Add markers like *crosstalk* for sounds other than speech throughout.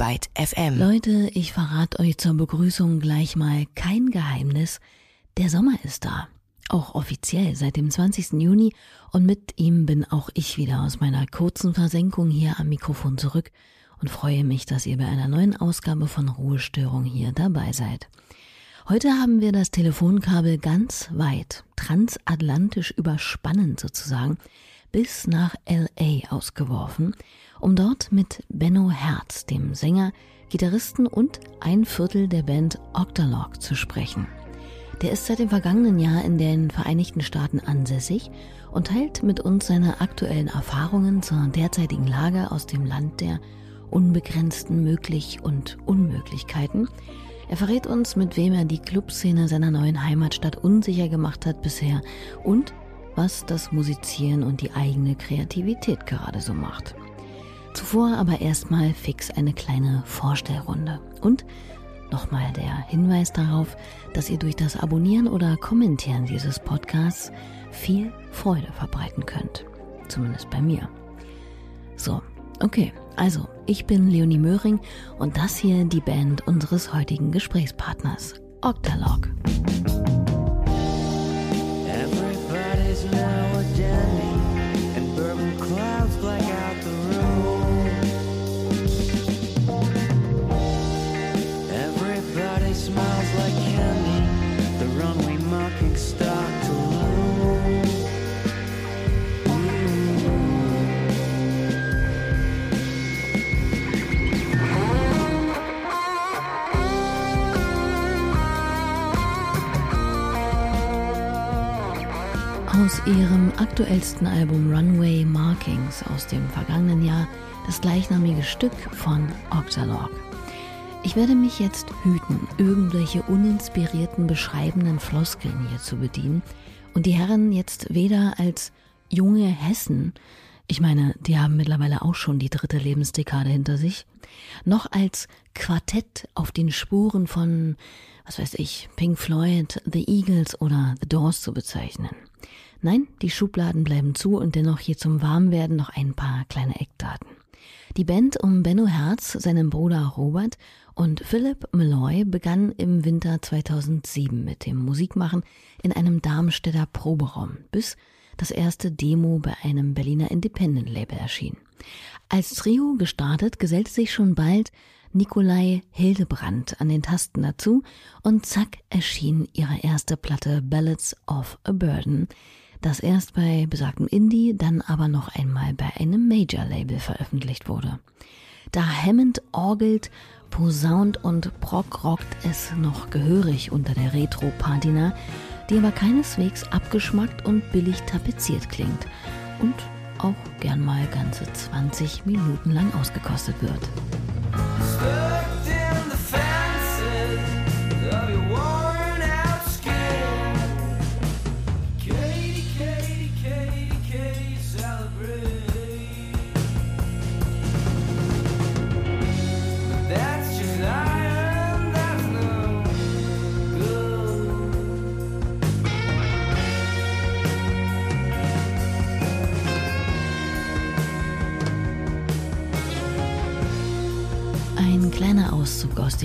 Byte FM. Leute, ich verrate euch zur Begrüßung gleich mal kein Geheimnis. Der Sommer ist da. Auch offiziell seit dem 20. Juni und mit ihm bin auch ich wieder aus meiner kurzen Versenkung hier am Mikrofon zurück und freue mich, dass ihr bei einer neuen Ausgabe von Ruhestörung hier dabei seid. Heute haben wir das Telefonkabel ganz weit, transatlantisch überspannend sozusagen, bis nach LA ausgeworfen, um dort mit Benno Herz, dem Sänger, Gitarristen und ein Viertel der Band Octalog zu sprechen. Der ist seit dem vergangenen Jahr in den Vereinigten Staaten ansässig und teilt mit uns seine aktuellen Erfahrungen zur derzeitigen Lage aus dem Land der unbegrenzten Möglich- und Unmöglichkeiten. Er verrät uns, mit wem er die Clubszene seiner neuen Heimatstadt unsicher gemacht hat bisher und was das Musizieren und die eigene Kreativität gerade so macht. Zuvor aber erstmal fix eine kleine Vorstellrunde. Und nochmal der Hinweis darauf, dass ihr durch das Abonnieren oder Kommentieren dieses Podcasts viel Freude verbreiten könnt. Zumindest bei mir. So, okay, also ich bin Leonie Möhring und das hier die Band unseres heutigen Gesprächspartners, Octalog. Aus aktuellsten Album Runway Markings aus dem vergangenen Jahr das gleichnamige Stück von Octalog. Ich werde mich jetzt hüten, irgendwelche uninspirierten beschreibenden Floskeln hier zu bedienen und die Herren jetzt weder als junge Hessen, ich meine, die haben mittlerweile auch schon die dritte Lebensdekade hinter sich, noch als Quartett auf den Spuren von, was weiß ich, Pink Floyd, The Eagles oder The Doors zu bezeichnen. Nein, die Schubladen bleiben zu und dennoch hier zum Warmwerden noch ein paar kleine Eckdaten. Die Band um Benno Herz, seinem Bruder Robert und Philip Malloy begann im Winter 2007 mit dem Musikmachen in einem Darmstädter Proberaum, bis das erste Demo bei einem Berliner Independent-Label erschien. Als Trio gestartet gesellte sich schon bald Nikolai Hildebrand an den Tasten dazu und zack erschien ihre erste Platte Ballads of a Burden, das erst bei besagtem Indie, dann aber noch einmal bei einem Major-Label veröffentlicht wurde. Da Hammond orgelt, posaunt und prog rockt es noch gehörig unter der Retro-Patina, die aber keineswegs abgeschmackt und billig tapeziert klingt und auch gern mal ganze 20 Minuten lang ausgekostet wird.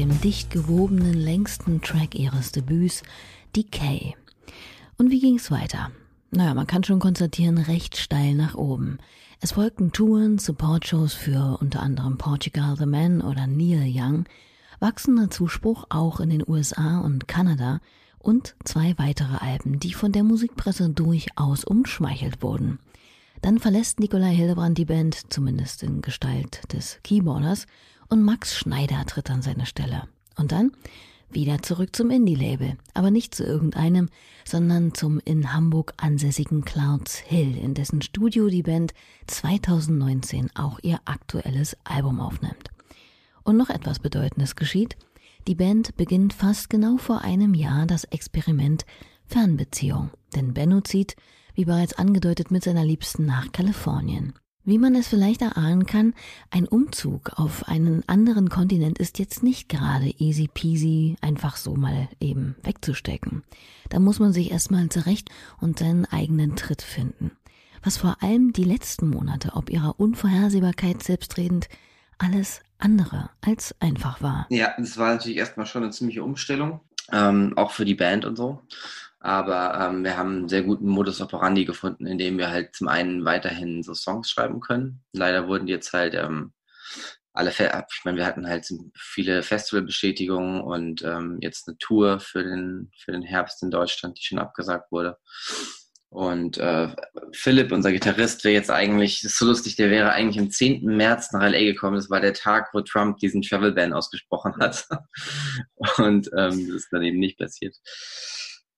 Dem dicht gewobenen längsten Track ihres Debüts, Decay. Und wie ging's weiter? Naja, man kann schon konstatieren, recht steil nach oben. Es folgten Touren, Support-Shows für unter anderem Portugal The Man oder Neil Young, wachsender Zuspruch auch in den USA und Kanada und zwei weitere Alben, die von der Musikpresse durchaus umschmeichelt wurden. Dann verlässt Nikolai Hildebrand die Band, zumindest in Gestalt des Keyboarders, und Max Schneider tritt an seine Stelle. Und dann wieder zurück zum Indie-Label, aber nicht zu irgendeinem, sondern zum in Hamburg ansässigen Clouds Hill, in dessen Studio die Band 2019 auch ihr aktuelles Album aufnimmt. Und noch etwas Bedeutendes geschieht. Die Band beginnt fast genau vor einem Jahr das Experiment Fernbeziehung, denn Benno zieht, wie bereits angedeutet, mit seiner Liebsten nach Kalifornien. Wie man es vielleicht erahnen kann, ein Umzug auf einen anderen Kontinent ist jetzt nicht gerade easy peasy einfach so mal eben wegzustecken. Da muss man sich erstmal zurecht und seinen eigenen Tritt finden. Was vor allem die letzten Monate ob ihrer Unvorhersehbarkeit selbstredend alles andere als einfach war. Ja, es war natürlich erstmal schon eine ziemliche Umstellung, ähm, auch für die Band und so. Aber ähm, wir haben einen sehr guten Modus operandi gefunden, in dem wir halt zum einen weiterhin so Songs schreiben können. Leider wurden die jetzt halt ähm, alle, ich meine, wir hatten halt viele Festivalbestätigungen und ähm, jetzt eine Tour für den, für den Herbst in Deutschland, die schon abgesagt wurde. Und äh, Philipp, unser Gitarrist, wäre jetzt eigentlich, das ist so lustig, der wäre eigentlich am 10. März nach LA gekommen. Das war der Tag, wo Trump diesen Travel Ban ausgesprochen hat. *laughs* Und ähm, das ist dann eben nicht passiert.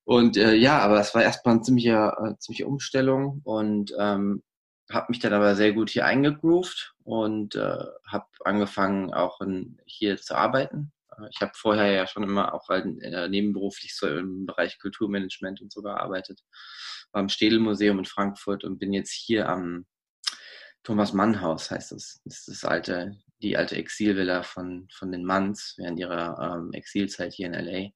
Und äh, ja, aber es war erstmal eine ziemliche, äh, ziemliche Umstellung und ähm, habe mich dann aber sehr gut hier eingegroovt und äh, habe angefangen auch in, hier zu arbeiten. Äh, ich habe vorher ja schon immer auch halt, äh, nebenberuflich so im Bereich Kulturmanagement und so gearbeitet. War im Städel-Museum in Frankfurt und bin jetzt hier am Thomas Mann Haus, heißt. Das. das ist das alte, die alte Exilvilla von, von den Manns während ihrer ähm, Exilzeit hier in LA.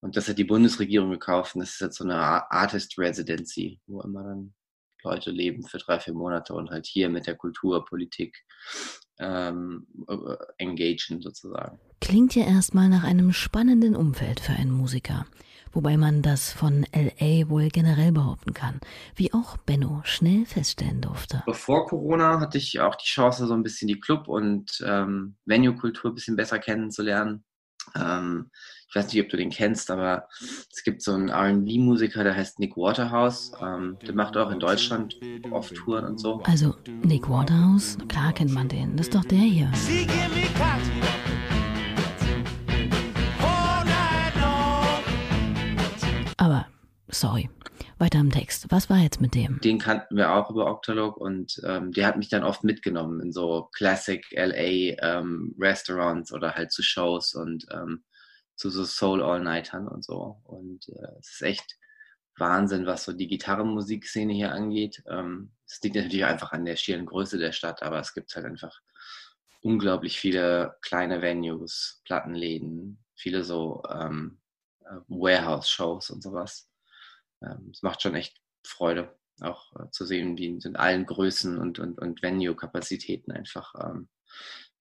Und das hat die Bundesregierung gekauft und das ist jetzt so eine Artist Residency, wo immer dann Leute leben für drei, vier Monate und halt hier mit der Kulturpolitik ähm, äh, engagen sozusagen. Klingt ja erstmal nach einem spannenden Umfeld für einen Musiker. Wobei man das von LA wohl generell behaupten kann, wie auch Benno schnell feststellen durfte. Bevor Corona hatte ich auch die Chance, so ein bisschen die Club- und ähm, Venue-Kultur ein bisschen besser kennenzulernen. Ähm, ich weiß nicht, ob du den kennst, aber es gibt so einen RB-Musiker, der heißt Nick Waterhouse. Ähm, der macht auch in Deutschland oft Touren und so. Also, Nick Waterhouse, klar kennt man den. Das ist doch der hier. Aber, sorry. Weiter im Text. Was war jetzt mit dem? Den kannten wir auch über Octalog und ähm, der hat mich dann oft mitgenommen in so Classic LA ähm, Restaurants oder halt zu Shows und ähm, zu so Soul All-Nightern und so. Und äh, es ist echt Wahnsinn, was so die Gitarrenmusikszene hier angeht. Ähm, es liegt natürlich einfach an der schieren Größe der Stadt, aber es gibt halt einfach unglaublich viele kleine Venues, Plattenläden, viele so ähm, äh, Warehouse-Shows und sowas. Ähm, es macht schon echt Freude, auch äh, zu sehen, wie in allen Größen und, und, und Venue-Kapazitäten einfach ähm,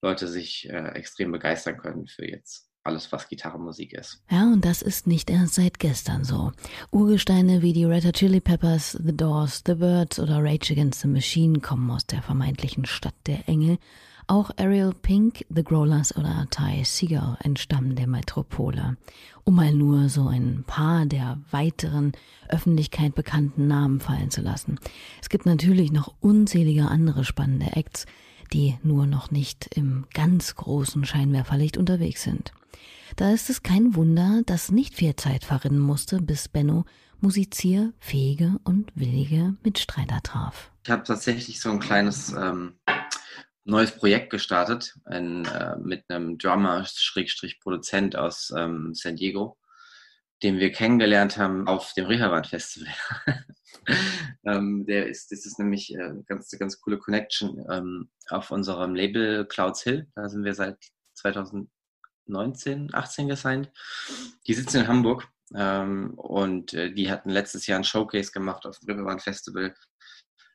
Leute sich äh, extrem begeistern können für jetzt alles, was Gitarrenmusik ist. Ja, und das ist nicht erst seit gestern so. Urgesteine wie die Red Hot Chili Peppers, The Doors, The Birds oder Rage Against the Machine kommen aus der vermeintlichen Stadt der Engel. Auch Ariel Pink, The Growlers oder Ty Seagull entstammen der Metropole. Um mal nur so ein paar der weiteren Öffentlichkeit bekannten Namen fallen zu lassen. Es gibt natürlich noch unzählige andere spannende Acts, die nur noch nicht im ganz großen Scheinwerferlicht unterwegs sind. Da ist es kein Wunder, dass nicht viel Zeit verrinnen musste, bis Benno musizierfähige und willige Mitstreiter traf. Ich habe tatsächlich so ein kleines ähm, neues Projekt gestartet in, äh, mit einem Drummer-Produzent aus ähm, San Diego, den wir kennengelernt haben auf dem Reeperbahn Festival. *laughs* *laughs* ähm, der ist, das ist nämlich äh, ganz, ganz coole Connection ähm, auf unserem Label Clouds Hill. Da sind wir seit 2000 19, 18 gesigned. Die sitzen in Hamburg ähm, und äh, die hatten letztes Jahr ein Showcase gemacht auf dem Riverbahn Festival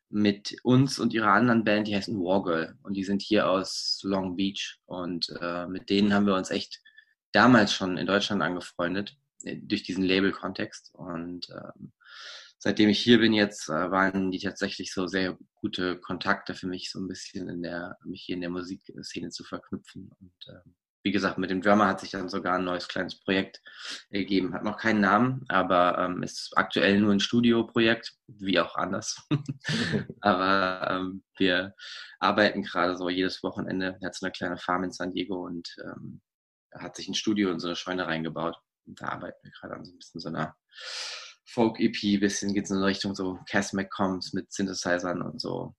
mit uns und ihrer anderen Band, die heißt Wargirl und die sind hier aus Long Beach und äh, mit denen haben wir uns echt damals schon in Deutschland angefreundet äh, durch diesen Label-Kontext und ähm, seitdem ich hier bin jetzt, äh, waren die tatsächlich so sehr gute Kontakte für mich, so ein bisschen in der, mich hier in der Musikszene zu verknüpfen und ähm, wie gesagt, mit dem Drummer hat sich dann sogar ein neues kleines Projekt ergeben. Hat noch keinen Namen, aber ähm, ist aktuell nur ein Studioprojekt, wie auch anders. *laughs* aber ähm, wir arbeiten gerade so jedes Wochenende. Er hat so eine kleine Farm in San Diego und ähm, hat sich ein Studio in so eine Scheune reingebaut. Und da arbeiten wir gerade an so ein bisschen so einer Folk-EP, bisschen geht es in Richtung so Cass McCombs mit Synthesizern und so.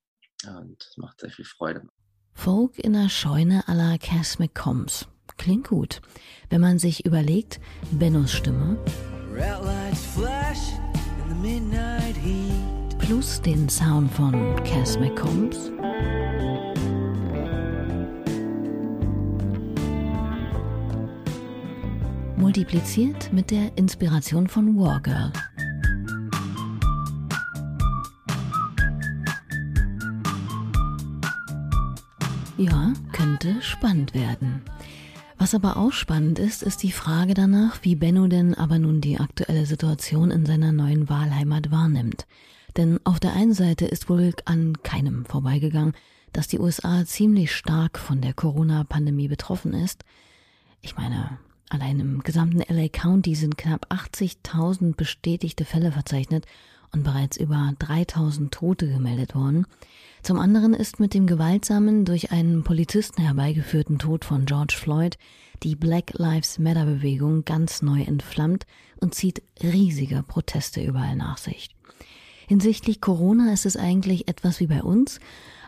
Und das macht sehr viel Freude. Folk in der Scheune à la Cass McCombs. Klingt gut. Wenn man sich überlegt, Bennos Stimme plus den Sound von Cass McCombs multipliziert mit der Inspiration von Wargirl. Ja, könnte spannend werden. Was aber auch spannend ist, ist die Frage danach, wie Benno denn aber nun die aktuelle Situation in seiner neuen Wahlheimat wahrnimmt. Denn auf der einen Seite ist wohl an keinem vorbeigegangen, dass die USA ziemlich stark von der Corona-Pandemie betroffen ist. Ich meine, allein im gesamten LA County sind knapp 80.000 bestätigte Fälle verzeichnet und bereits über 3000 Tote gemeldet worden. Zum anderen ist mit dem gewaltsamen, durch einen Polizisten herbeigeführten Tod von George Floyd die Black Lives Matter Bewegung ganz neu entflammt und zieht riesige Proteste überall nach sich. Hinsichtlich Corona ist es eigentlich etwas wie bei uns.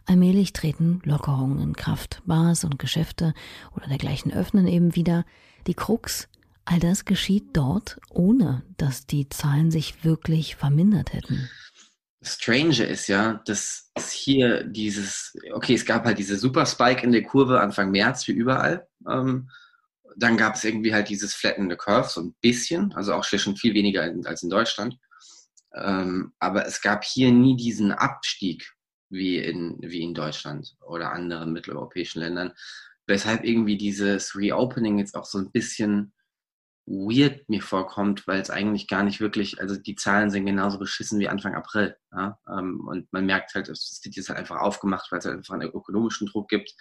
Allmählich treten Lockerungen in Kraft. Bars und Geschäfte oder dergleichen öffnen eben wieder. Die Krux, all das geschieht dort, ohne dass die Zahlen sich wirklich vermindert hätten. Strange ist ja, dass hier dieses, okay, es gab halt diese Super Spike in der Kurve Anfang März, wie überall. Ähm, dann gab es irgendwie halt dieses flattende Curve, so ein bisschen, also auch schon viel weniger als in Deutschland. Ähm, aber es gab hier nie diesen Abstieg wie in, wie in Deutschland oder anderen mitteleuropäischen Ländern, weshalb irgendwie dieses Reopening jetzt auch so ein bisschen weird mir vorkommt, weil es eigentlich gar nicht wirklich, also die Zahlen sind genauso beschissen wie Anfang April. Ja? Ähm, und man merkt halt, es wird jetzt halt einfach aufgemacht, weil es halt einfach einen ökonomischen Druck gibt.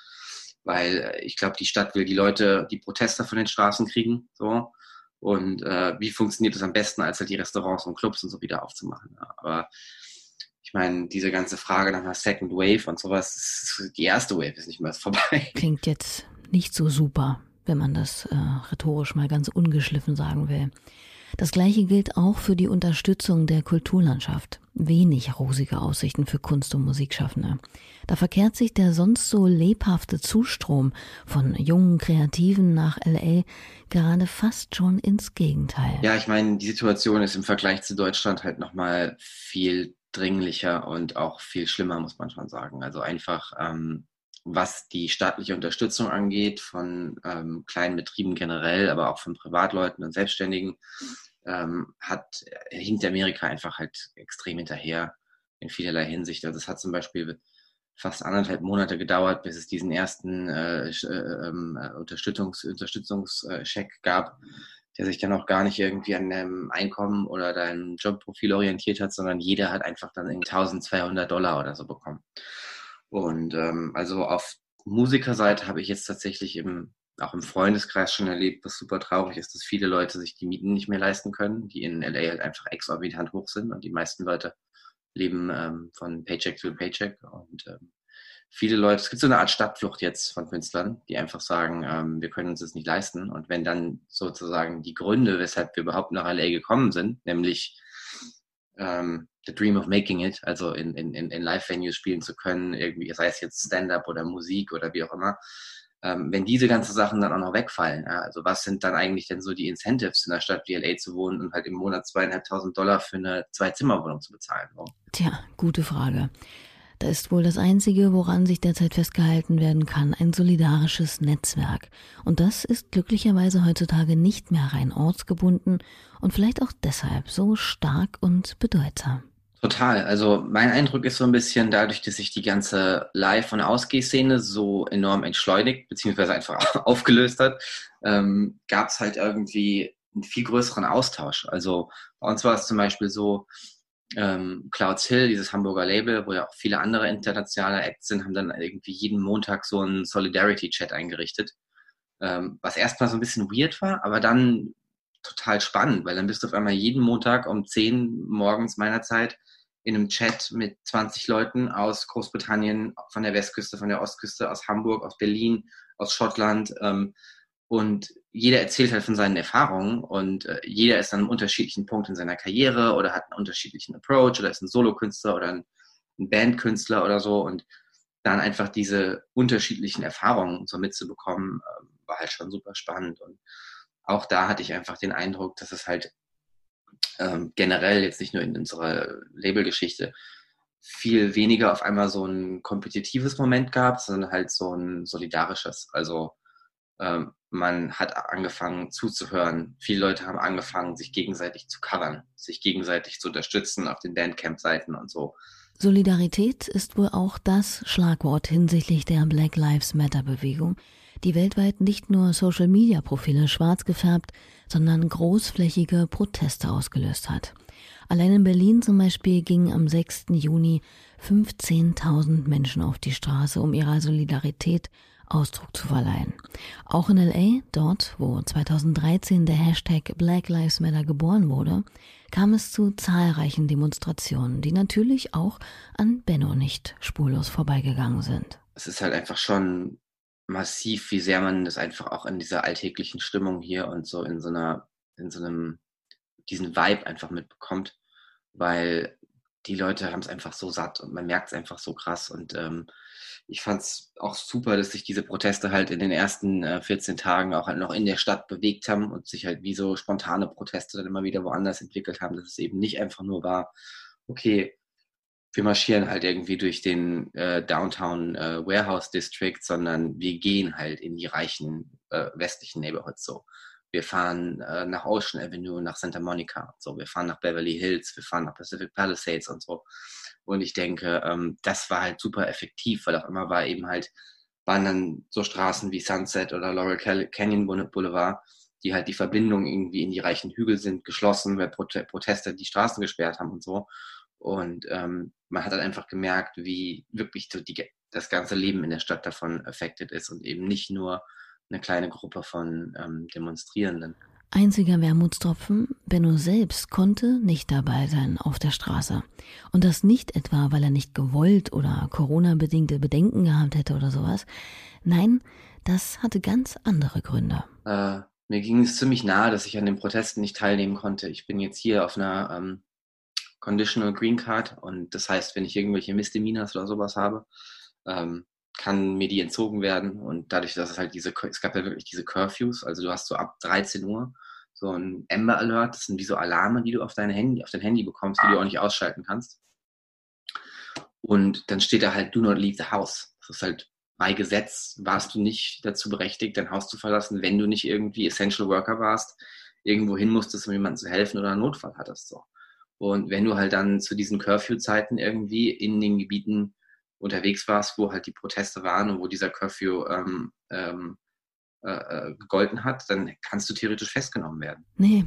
Weil äh, ich glaube, die Stadt will die Leute, die Protester von den Straßen kriegen. So. Und äh, wie funktioniert das am besten, als halt die Restaurants und Clubs und so wieder aufzumachen. Ja? Aber ich meine, diese ganze Frage nach einer Second Wave und sowas, die erste Wave ist nicht mehr vorbei. Klingt jetzt nicht so super wenn man das äh, rhetorisch mal ganz ungeschliffen sagen will. Das gleiche gilt auch für die Unterstützung der Kulturlandschaft. Wenig rosige Aussichten für Kunst- und Musikschaffende. Da verkehrt sich der sonst so lebhafte Zustrom von jungen Kreativen nach LA gerade fast schon ins Gegenteil. Ja, ich meine, die Situation ist im Vergleich zu Deutschland halt nochmal viel dringlicher und auch viel schlimmer, muss man schon sagen. Also einfach ähm, was die staatliche Unterstützung angeht, von ähm, kleinen Betrieben generell, aber auch von Privatleuten und Selbstständigen, ähm, hat, hinkt Amerika einfach halt extrem hinterher in vielerlei Hinsicht. Also es hat zum Beispiel fast anderthalb Monate gedauert, bis es diesen ersten äh, äh, ähm, äh, Unterstützungs Unterstützungscheck gab, der sich dann auch gar nicht irgendwie an deinem Einkommen oder deinem Jobprofil orientiert hat, sondern jeder hat einfach dann 1200 Dollar oder so bekommen. Und ähm, also auf Musikerseite habe ich jetzt tatsächlich im, auch im Freundeskreis schon erlebt, was super traurig ist, dass viele Leute sich die Mieten nicht mehr leisten können, die in LA halt einfach exorbitant hoch sind und die meisten Leute leben ähm, von Paycheck zu Paycheck. Und ähm, viele Leute, es gibt so eine Art Stadtflucht jetzt von Künstlern, die einfach sagen, ähm, wir können uns das nicht leisten. Und wenn dann sozusagen die Gründe, weshalb wir überhaupt nach LA gekommen sind, nämlich ähm, the dream of making it, also in, in, in Live-Venues spielen zu können, irgendwie, sei es jetzt Stand-up oder Musik oder wie auch immer, ähm, wenn diese ganzen Sachen dann auch noch wegfallen, ja, also was sind dann eigentlich denn so die Incentives in einer Stadt wie LA zu wohnen und halt im Monat zweieinhalbtausend Dollar für eine Zwei-Zimmer-Wohnung zu bezahlen? So? Tja, gute Frage. Da ist wohl das Einzige, woran sich derzeit festgehalten werden kann, ein solidarisches Netzwerk. Und das ist glücklicherweise heutzutage nicht mehr rein ortsgebunden und vielleicht auch deshalb so stark und bedeutsam. Total. Also mein Eindruck ist so ein bisschen dadurch, dass sich die ganze Live- und Ausgehszene so enorm entschleunigt, beziehungsweise einfach *laughs* aufgelöst hat, ähm, gab es halt irgendwie einen viel größeren Austausch. Also bei uns war es zum Beispiel so, ähm, Clouds Hill, dieses Hamburger Label, wo ja auch viele andere internationale Acts sind, haben dann irgendwie jeden Montag so einen Solidarity-Chat eingerichtet. Ähm, was erstmal so ein bisschen weird war, aber dann total spannend, weil dann bist du auf einmal jeden Montag um 10 morgens meiner Zeit in einem Chat mit 20 Leuten aus Großbritannien, von der Westküste, von der Ostküste, aus Hamburg, aus Berlin, aus Schottland. Ähm, und jeder erzählt halt von seinen Erfahrungen und äh, jeder ist an einem unterschiedlichen Punkt in seiner Karriere oder hat einen unterschiedlichen Approach oder ist ein Solokünstler oder ein, ein Bandkünstler oder so. Und dann einfach diese unterschiedlichen Erfahrungen so mitzubekommen, äh, war halt schon super spannend. Und auch da hatte ich einfach den Eindruck, dass es halt ähm, generell jetzt nicht nur in unserer Labelgeschichte viel weniger auf einmal so ein kompetitives Moment gab, sondern halt so ein solidarisches. Also ähm, man hat angefangen zuzuhören. Viele Leute haben angefangen, sich gegenseitig zu covern, sich gegenseitig zu unterstützen auf den Bandcamp-Seiten und so. Solidarität ist wohl auch das Schlagwort hinsichtlich der Black Lives Matter Bewegung, die weltweit nicht nur Social-Media-Profile schwarz gefärbt, sondern großflächige Proteste ausgelöst hat. Allein in Berlin zum Beispiel gingen am 6. Juni 15.000 Menschen auf die Straße, um ihrer Solidarität Ausdruck zu verleihen. Auch in LA, dort, wo 2013 der Hashtag Black Lives Matter geboren wurde, kam es zu zahlreichen Demonstrationen, die natürlich auch an Benno nicht spurlos vorbeigegangen sind. Es ist halt einfach schon massiv, wie sehr man das einfach auch in dieser alltäglichen Stimmung hier und so in so einer, in so einem, diesen Vibe einfach mitbekommt, weil die Leute haben es einfach so satt und man merkt es einfach so krass. Und ähm, ich fand es auch super, dass sich diese Proteste halt in den ersten äh, 14 Tagen auch halt noch in der Stadt bewegt haben und sich halt wie so spontane Proteste dann immer wieder woanders entwickelt haben, dass es eben nicht einfach nur war, okay, wir marschieren halt irgendwie durch den äh, Downtown äh, Warehouse District, sondern wir gehen halt in die reichen äh, westlichen Neighborhoods so. Wir fahren äh, nach Ocean Avenue, nach Santa Monica und so. Wir fahren nach Beverly Hills, wir fahren nach Pacific Palisades und so. Und ich denke, ähm, das war halt super effektiv, weil auch immer war eben halt, waren dann so Straßen wie Sunset oder Laurel Canyon Boulevard, die halt die Verbindung irgendwie in die reichen Hügel sind, geschlossen, weil Proteste die Straßen gesperrt haben und so. Und ähm, man hat dann einfach gemerkt, wie wirklich so die, das ganze Leben in der Stadt davon affected ist und eben nicht nur eine kleine Gruppe von ähm, Demonstrierenden. Einziger Wermutstropfen, Benno selbst konnte nicht dabei sein auf der Straße. Und das nicht etwa, weil er nicht gewollt oder Corona-bedingte Bedenken gehabt hätte oder sowas. Nein, das hatte ganz andere Gründe. Äh, mir ging es ziemlich nahe, dass ich an den Protesten nicht teilnehmen konnte. Ich bin jetzt hier auf einer ähm, Conditional Green Card und das heißt, wenn ich irgendwelche Misdemeanors oder sowas habe, ähm, kann mir die entzogen werden und dadurch, dass es halt diese, es gab ja wirklich diese Curfews, also du hast so ab 13 Uhr so ein Amber Alert, das sind wie so Alarme, die du auf dein Handy, auf dein Handy bekommst, die du auch nicht ausschalten kannst. Und dann steht da halt Do not leave the house. Das ist halt bei Gesetz warst du nicht dazu berechtigt, dein Haus zu verlassen, wenn du nicht irgendwie Essential Worker warst, irgendwo hin musstest, um jemandem zu helfen oder einen Notfall hattest. So. Und wenn du halt dann zu diesen Curfew-Zeiten irgendwie in den Gebieten unterwegs warst, wo halt die Proteste waren und wo dieser Curfew ähm, ähm, äh, äh, gegolten hat, dann kannst du theoretisch festgenommen werden. Nee,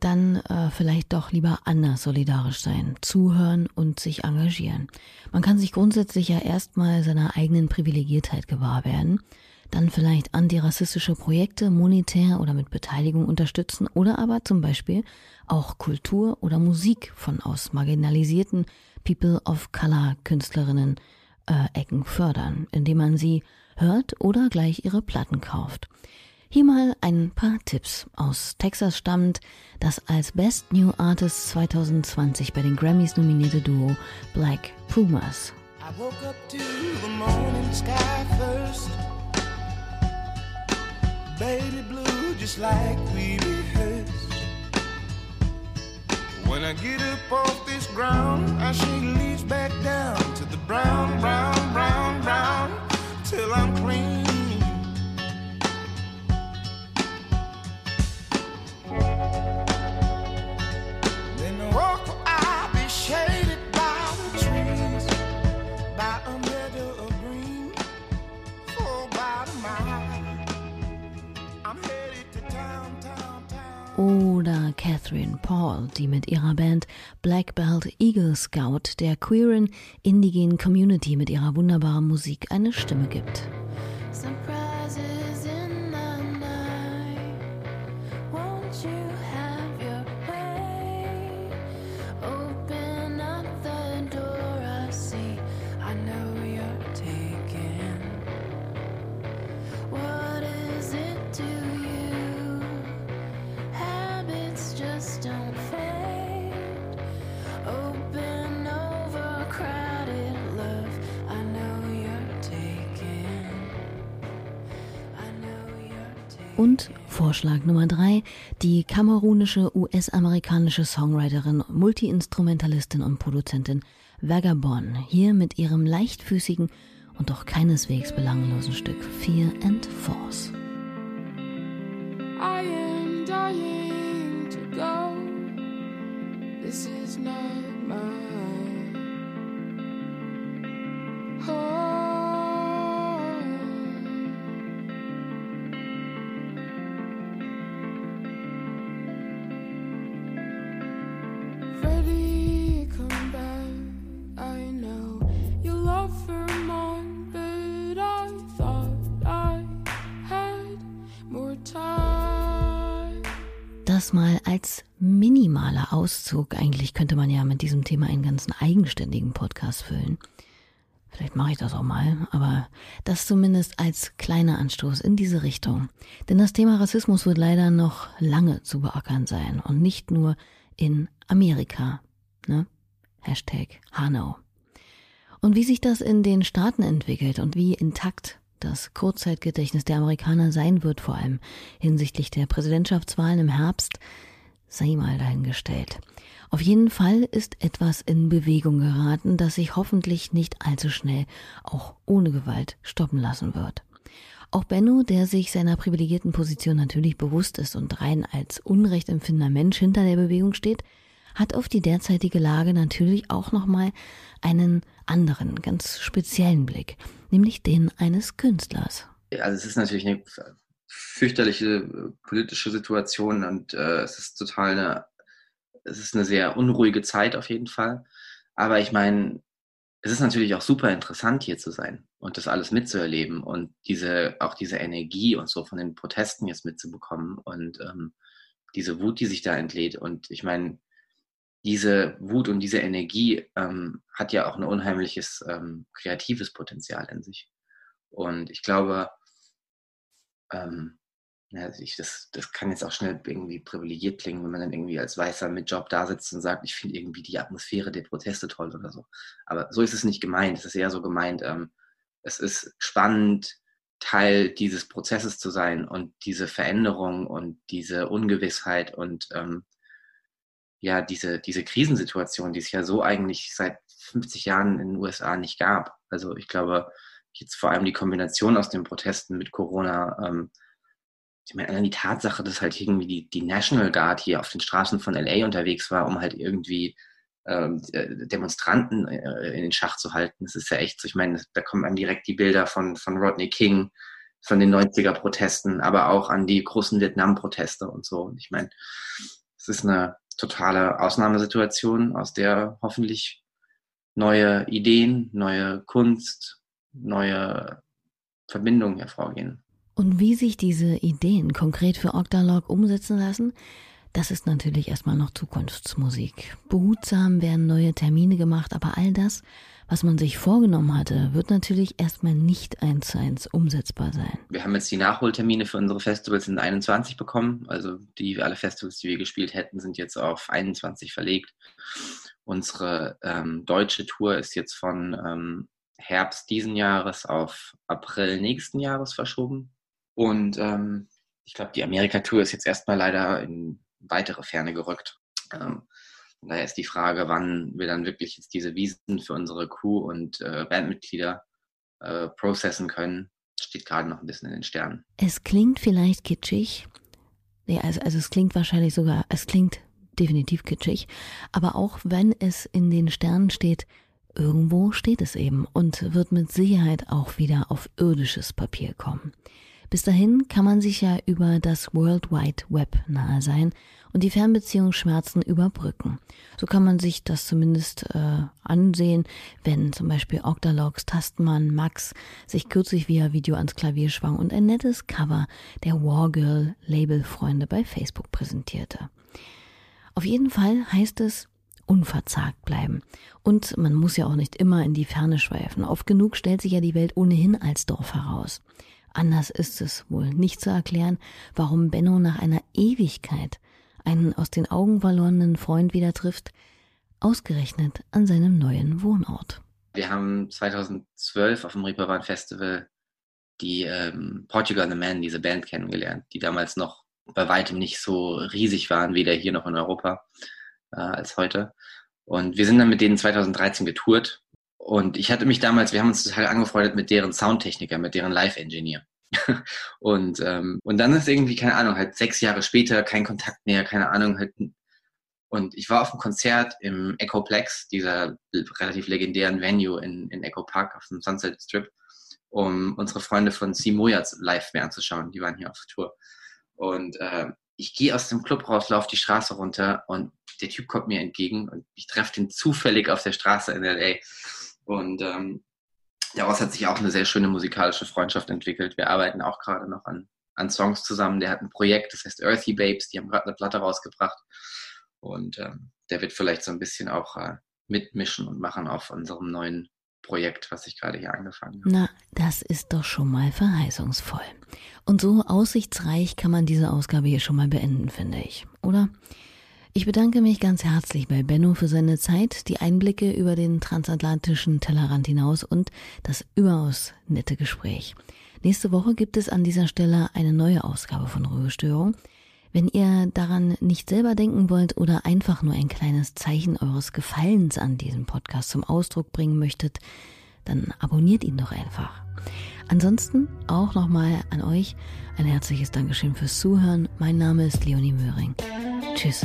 dann äh, vielleicht doch lieber anders solidarisch sein, zuhören und sich engagieren. Man kann sich grundsätzlich ja erstmal seiner eigenen Privilegiertheit gewahr werden dann vielleicht antirassistische Projekte monetär oder mit Beteiligung unterstützen oder aber zum Beispiel auch Kultur oder Musik von aus marginalisierten People of Color Künstlerinnen äh, Ecken fördern, indem man sie hört oder gleich ihre Platten kauft. Hier mal ein paar Tipps. Aus Texas stammt das als Best New Artist 2020 bei den Grammys nominierte Duo Black Pumas. I woke up to the morning sky first. Baby blue just like we rehearsed. When I get up off this ground, I shake leaves back down to the brown, brown, brown, brown, till I'm clean. Catherine Paul, die mit ihrer Band Black Belt Eagle Scout der queeren indigenen Community mit ihrer wunderbaren Musik eine Stimme gibt. Und Vorschlag Nummer drei, die kamerunische US-amerikanische Songwriterin, Multiinstrumentalistin und Produzentin Vagabond, hier mit ihrem leichtfüßigen und doch keineswegs belanglosen Stück Fear and Force. Das mal als minimaler Auszug. Eigentlich könnte man ja mit diesem Thema einen ganzen eigenständigen Podcast füllen. Vielleicht mache ich das auch mal, aber das zumindest als kleiner Anstoß in diese Richtung. Denn das Thema Rassismus wird leider noch lange zu beackern sein und nicht nur in Amerika. Ne? Hashtag Hanau. Und wie sich das in den Staaten entwickelt und wie intakt das Kurzzeitgedächtnis der Amerikaner sein wird, vor allem hinsichtlich der Präsidentschaftswahlen im Herbst, sei mal dahingestellt. Auf jeden Fall ist etwas in Bewegung geraten, das sich hoffentlich nicht allzu schnell auch ohne Gewalt stoppen lassen wird. Auch Benno, der sich seiner privilegierten Position natürlich bewusst ist und rein als unrechtempfindender Mensch hinter der Bewegung steht, hat auf die derzeitige Lage natürlich auch nochmal einen anderen, ganz speziellen Blick, nämlich den eines Künstlers. Also es ist natürlich eine fürchterliche politische Situation und äh, es ist total eine es ist eine sehr unruhige Zeit auf jeden Fall. Aber ich meine, es ist natürlich auch super interessant, hier zu sein und das alles mitzuerleben und diese, auch diese Energie und so von den Protesten jetzt mitzubekommen und ähm, diese Wut, die sich da entlädt. Und ich meine, diese Wut und diese Energie ähm, hat ja auch ein unheimliches ähm, kreatives Potenzial in sich. Und ich glaube, ähm, ja, ich, das, das kann jetzt auch schnell irgendwie privilegiert klingen, wenn man dann irgendwie als Weißer mit Job da sitzt und sagt, ich finde irgendwie die Atmosphäre der Proteste toll oder so. Aber so ist es nicht gemeint. Es ist eher so gemeint, ähm, es ist spannend, Teil dieses Prozesses zu sein und diese Veränderung und diese Ungewissheit und ähm, ja, diese, diese Krisensituation, die es ja so eigentlich seit 50 Jahren in den USA nicht gab. Also ich glaube, jetzt vor allem die Kombination aus den Protesten mit Corona, ähm, ich meine, allein die Tatsache, dass halt irgendwie die, die National Guard hier auf den Straßen von LA unterwegs war, um halt irgendwie ähm, äh, Demonstranten äh, in den Schach zu halten. Das ist ja echt so, ich meine, da kommen einem direkt die Bilder von, von Rodney King, von den 90er-Protesten, aber auch an die großen Vietnam-Proteste und so. Und ich meine, es ist eine totale Ausnahmesituation, aus der hoffentlich neue Ideen, neue Kunst, neue Verbindungen hervorgehen. Und wie sich diese Ideen konkret für Octalog umsetzen lassen, das ist natürlich erstmal noch Zukunftsmusik. Behutsam werden neue Termine gemacht, aber all das, was man sich vorgenommen hatte, wird natürlich erstmal nicht eins zu eins umsetzbar sein. Wir haben jetzt die Nachholtermine für unsere Festivals in 21 bekommen. Also die alle Festivals, die wir gespielt hätten, sind jetzt auf 21 verlegt. Unsere ähm, deutsche Tour ist jetzt von ähm, Herbst diesen Jahres auf April nächsten Jahres verschoben. Und ähm, ich glaube, die Amerika-Tour ist jetzt erstmal leider in weitere Ferne gerückt. Ähm, daher ist die Frage, wann wir dann wirklich jetzt diese Wiesen für unsere Crew und äh, Bandmitglieder äh, processen können, steht gerade noch ein bisschen in den Sternen. Es klingt vielleicht kitschig. Ja, also, also es klingt wahrscheinlich sogar, es klingt definitiv kitschig. Aber auch wenn es in den Sternen steht, irgendwo steht es eben und wird mit Sicherheit auch wieder auf irdisches Papier kommen. Bis dahin kann man sich ja über das World Wide Web nahe sein und die Fernbeziehungsschmerzen überbrücken. So kann man sich das zumindest äh, ansehen, wenn zum Beispiel Octalogs Tastmann Max sich kürzlich via Video ans Klavier schwang und ein nettes Cover der Wargirl Labelfreunde bei Facebook präsentierte. Auf jeden Fall heißt es unverzagt bleiben. Und man muss ja auch nicht immer in die Ferne schweifen. Oft genug stellt sich ja die Welt ohnehin als Dorf heraus. Anders ist es wohl nicht zu erklären, warum Benno nach einer Ewigkeit einen aus den Augen verlorenen Freund wieder trifft, ausgerechnet an seinem neuen Wohnort. Wir haben 2012 auf dem Reeperbahn Festival die ähm, Portugal the Man, diese Band kennengelernt, die damals noch bei weitem nicht so riesig waren, weder hier noch in Europa äh, als heute. Und wir sind dann mit denen 2013 getourt und ich hatte mich damals, wir haben uns total angefreundet mit deren Soundtechniker, mit deren Live-Engineer. *laughs* und, ähm, und dann ist irgendwie, keine Ahnung, halt sechs Jahre später kein Kontakt mehr, keine Ahnung, halt. Und ich war auf einem Konzert im Echoplex, dieser relativ legendären Venue in, in Echo Park auf dem Sunset Strip, um unsere Freunde von Simoyas live mehr anzuschauen. Die waren hier auf Tour. Und äh, ich gehe aus dem Club raus, laufe die Straße runter und der Typ kommt mir entgegen und ich treffe den zufällig auf der Straße in L.A. Und ähm, daraus hat sich auch eine sehr schöne musikalische Freundschaft entwickelt. Wir arbeiten auch gerade noch an, an Songs zusammen. Der hat ein Projekt, das heißt Earthy Babes, die haben gerade eine Platte rausgebracht. Und ähm, der wird vielleicht so ein bisschen auch äh, mitmischen und machen auf unserem neuen Projekt, was ich gerade hier angefangen habe. Na, das ist doch schon mal verheißungsvoll. Und so aussichtsreich kann man diese Ausgabe hier schon mal beenden, finde ich, oder? Ich bedanke mich ganz herzlich bei Benno für seine Zeit, die Einblicke über den transatlantischen Tellerrand hinaus und das überaus nette Gespräch. Nächste Woche gibt es an dieser Stelle eine neue Ausgabe von Ruhestörung. Wenn ihr daran nicht selber denken wollt oder einfach nur ein kleines Zeichen eures Gefallens an diesem Podcast zum Ausdruck bringen möchtet, dann abonniert ihn doch einfach. Ansonsten auch nochmal an euch ein herzliches Dankeschön fürs Zuhören. Mein Name ist Leonie Möhring. Tschüss.